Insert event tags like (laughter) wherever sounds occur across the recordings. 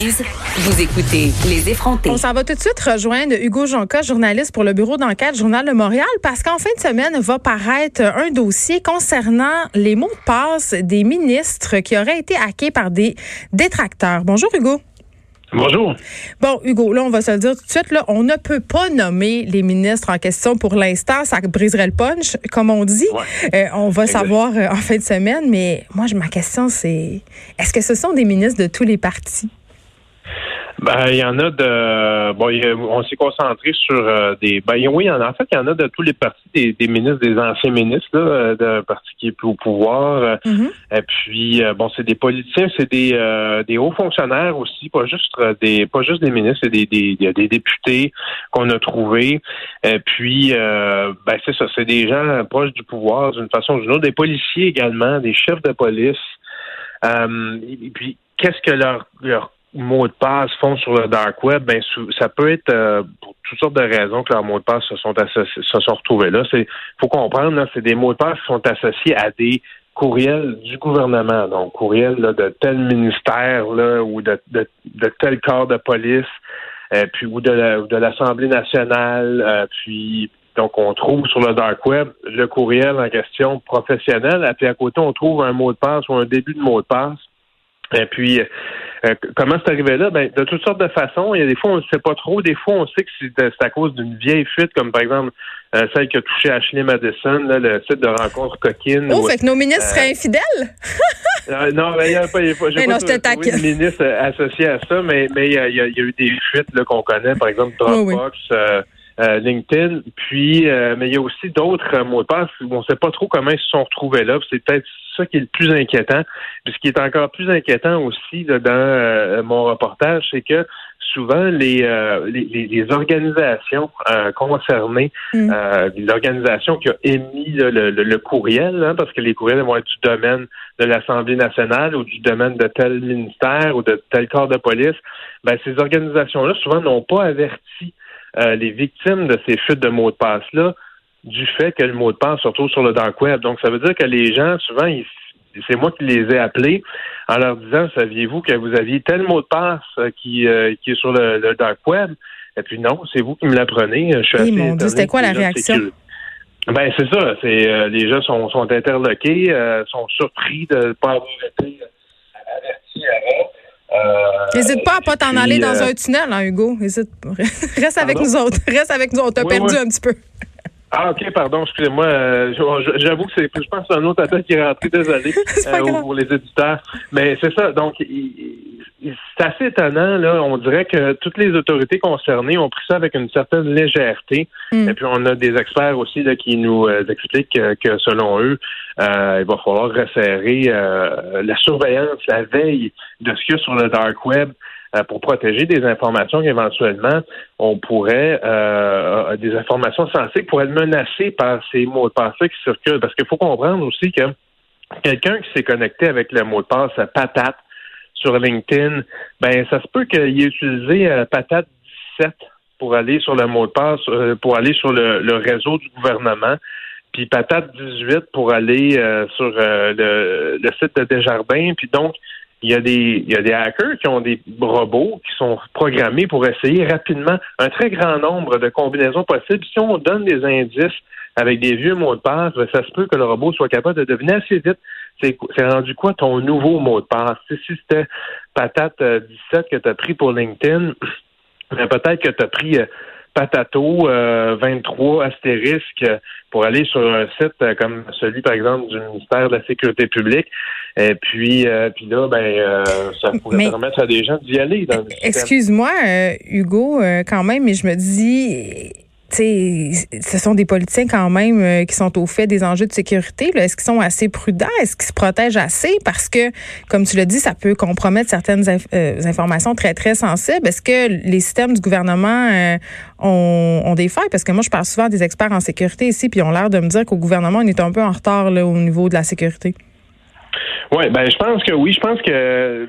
Vous écoutez Les effrontés. On s'en va tout de suite rejoindre Hugo Jonca, journaliste pour le bureau d'enquête Journal de Montréal, parce qu'en fin de semaine va paraître un dossier concernant les mots de passe des ministres qui auraient été hackés par des détracteurs. Bonjour Hugo. Bonjour. Bon, Hugo, là, on va se le dire tout de suite, là, on ne peut pas nommer les ministres en question pour l'instant. Ça briserait le punch, comme on dit. Euh, on va savoir euh, en fin de semaine, mais moi, ma question, c'est est-ce que ce sont des ministres de tous les partis? Ben, il y en a de bon, on s'est concentré sur euh, des ben oui, en fait, il y en a de tous les partis, des, ministres, des anciens ministres là, euh, d'un parti qui est plus au pouvoir. Euh, mm-hmm. Et puis bon, c'est des politiciens, c'est des des hauts fonctionnaires aussi, pas juste des pas juste des ministres, c'est des, des, des députés qu'on a trouvés. Et puis ben c'est ça, c'est des gens proches du pouvoir d'une façon ou d'une autre, des policiers également, des chefs de police. et puis qu'est-ce que leur leur mots de passe font sur le dark web, ben ça peut être euh, pour toutes sortes de raisons que leurs mots de passe se sont se sont retrouvés là. C'est faut comprendre c'est des mots de passe qui sont associés à des courriels du gouvernement, donc courriels de tel ministère là, ou de, de, tel corps de police, euh, puis ou de l'Assemblée nationale, euh, puis donc, on trouve sur le dark web le courriel en question professionnel, et puis à côté, on trouve un mot de passe ou un début de mot de passe. Et puis, euh, comment c'est arrivé là? Ben, de toutes sortes de façons. Il y a des fois, on ne sait pas trop. Des fois, on sait que c'est à cause d'une vieille fuite, comme par exemple euh, celle qui a touché Ashley Madison, là, le site de rencontre coquine. Oh, fait que nos ministres seraient euh, infidèles? (laughs) non, mais il n'y a pas, y a pas, mais non, de ministre associé à ça, mais mais il y a, y a, eu des fuites qu'on connaît, par exemple Dropbox. LinkedIn. Puis, mais il y a aussi d'autres mots de passe où on ne sait pas trop comment ils se sont retrouvés là. C'est peut-être ça qui est le plus inquiétant. Puis ce qui est encore plus inquiétant aussi dans euh, mon reportage, c'est que souvent les, euh, les, organisations euh, concernées, mm. l'organisation qui a émis le, courriel, hein, parce que les courriels vont être du domaine de l'Assemblée nationale ou du domaine de tel ministère ou de tel corps de police, ben, ces organisations-là souvent n'ont pas averti les victimes de ces fuites de mots de passe-là du fait que le mot de passe se retrouve sur le dark web. Donc, ça veut dire que les gens, souvent, c'est moi qui les ai appelés en leur disant, saviez-vous que vous aviez tel mot de passe euh, qui, euh, qui est sur le, dark web? Et puis non, c'est vous qui me l'apprenez. Je suis mon Dieu, c'était quoi la réaction? Ben c'est ça. C'est euh, les gens sont, sont interloqués, sont surpris de ne pas avoir été avertis avant. N'hésite pas à pas t'en aller dans un tunnel, hein, Hugo. Hésite. (laughs) Reste avec nous autres. Reste avec nous autres. T'as perdu un petit peu. Ah, OK, pardon, excusez-moi. Euh, j'avoue que c'est, je pense que c'est un autre appel qui est rentré, désolé, (laughs) euh, pour les éditeurs. Mais c'est ça, donc, c'est assez étonnant, là. On dirait que toutes les autorités concernées ont pris ça avec une certaine légèreté. Mm. Et puis, on a des experts aussi là, qui nous euh, expliquent que, selon eux, il va falloir resserrer la surveillance, la veille de ce qu'il y a sur le dark web. Euh, pour protéger des informations qu'éventuellement on pourrait, euh, des informations sensibles pourraient être menacées par ces mots de passe qui circulent. Parce qu'il faut comprendre aussi que quelqu'un qui s'est connecté avec le mot de passe patate sur LinkedIn, ben ça se peut qu'il ait utilisé euh, patate 17 pour aller sur le mot de passe, pour aller sur le, réseau du gouvernement puis patate 18 pour aller sur le, le, site de Desjardins. Puis donc, il y a des il y a des hackers qui ont des robots qui sont programmés pour essayer rapidement un très grand nombre de combinaisons possibles. Si on donne des indices avec des vieux mots de passe, ben, ça se peut que le robot soit capable de deviner assez vite c'est rendu quoi ton nouveau mot de passe? Si c'était patate 17 euh, que tu as pris pour LinkedIn, (clears throat) ben, peut-être que tu as pris euh, Patato 23 euh, astérisque pour aller sur un site comme celui, par exemple, du ministère de la Sécurité publique. Et puis, euh, puis là, ben, ça pourrait permettre à des gens d'y aller. Excuse-moi, Hugo, quand même, mais je me dis ce sont des politiciens quand même euh, qui sont au fait des enjeux de sécurité. Est-ce qu'ils sont assez prudents? Est-ce qu'ils se protègent assez? Parce que, comme tu l'as dit, ça peut compromettre certaines euh, informations très, très sensibles. Est-ce que les systèmes du gouvernement euh, ont, des failles? Parce que moi, je parle souvent des experts en sécurité ici, puis ils ont l'air de me dire qu'au gouvernement, on est un peu en retard au niveau de la sécurité. Oui, ben je pense que oui. Je pense que,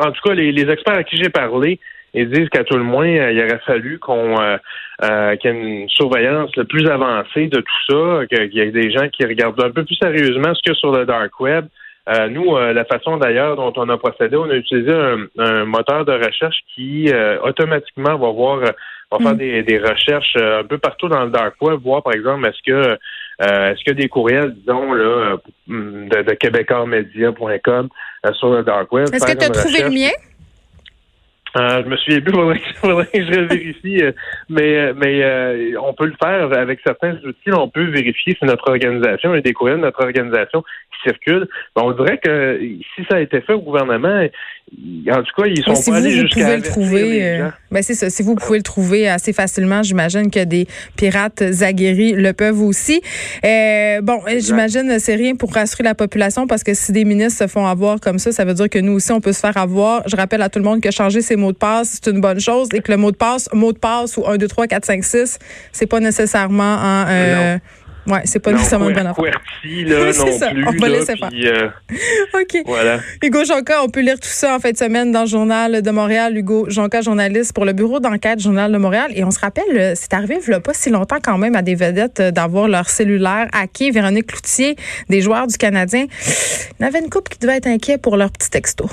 en tout cas, les experts à qui j'ai parlé, ils disent qu'à tout le moins, euh, il aurait fallu qu'on euh, euh, qu'il y ait une surveillance le plus avancée de tout ça, qu'il y ait des gens qui regardent un peu plus sérieusement ce qu'il y a sur le dark web. Euh, nous, la façon d'ailleurs dont on a procédé, on a utilisé un, moteur de recherche qui automatiquement va voir, va faire mm. des, recherches un peu partout dans le dark web, voir par exemple est-ce que est-ce que des courriels, disons là, de, de québécoismedia.com sur le dark web. Est-ce que tu as trouvé le mien? Euh, je me souviens plus, (laughs) faudrait, que je vérifie, euh, mais euh, mais euh, on peut le faire avec certains outils. On peut vérifier si notre organisation, a des courriels de notre organisation qui circulent. on dirait que si ça a été fait au gouvernement, en tout cas, ils sont si pas vous, allés jusqu'à le trouver. ben c'est ça. Si vous pouvez le trouver assez facilement, j'imagine que des pirates aguerris le peuvent aussi. bon, j'imagine c'est rien pour rassurer la population parce que si des ministres se font avoir comme ça, ça veut dire que nous aussi on peut se faire avoir. Je rappelle à tout le monde que changer ses mots mot de passe, c'est une bonne chose et que le mot de passe, mot de passe ou 1, 2, 3, 4, 5, 6, c'est pas nécessairement en. Euh, Ouais, c'est pas nécessairement une bonne affaire. là, (laughs) c'est ça. Plus, on va laisser faire. Euh, (laughs) OK. Voilà. Hugo Jonca, on peut lire tout ça en fin de semaine dans le Journal de Montréal. Hugo Jonca, journaliste pour le bureau d'enquête Journal de Montréal. Et on se rappelle, euh, c'est arrivé il n'y a pas si longtemps quand même à des vedettes euh, d'avoir leur cellulaire hacké. Véronique Cloutier, des joueurs du Canadien, il y avait une couple qui devait être inquiet pour leur petit texto.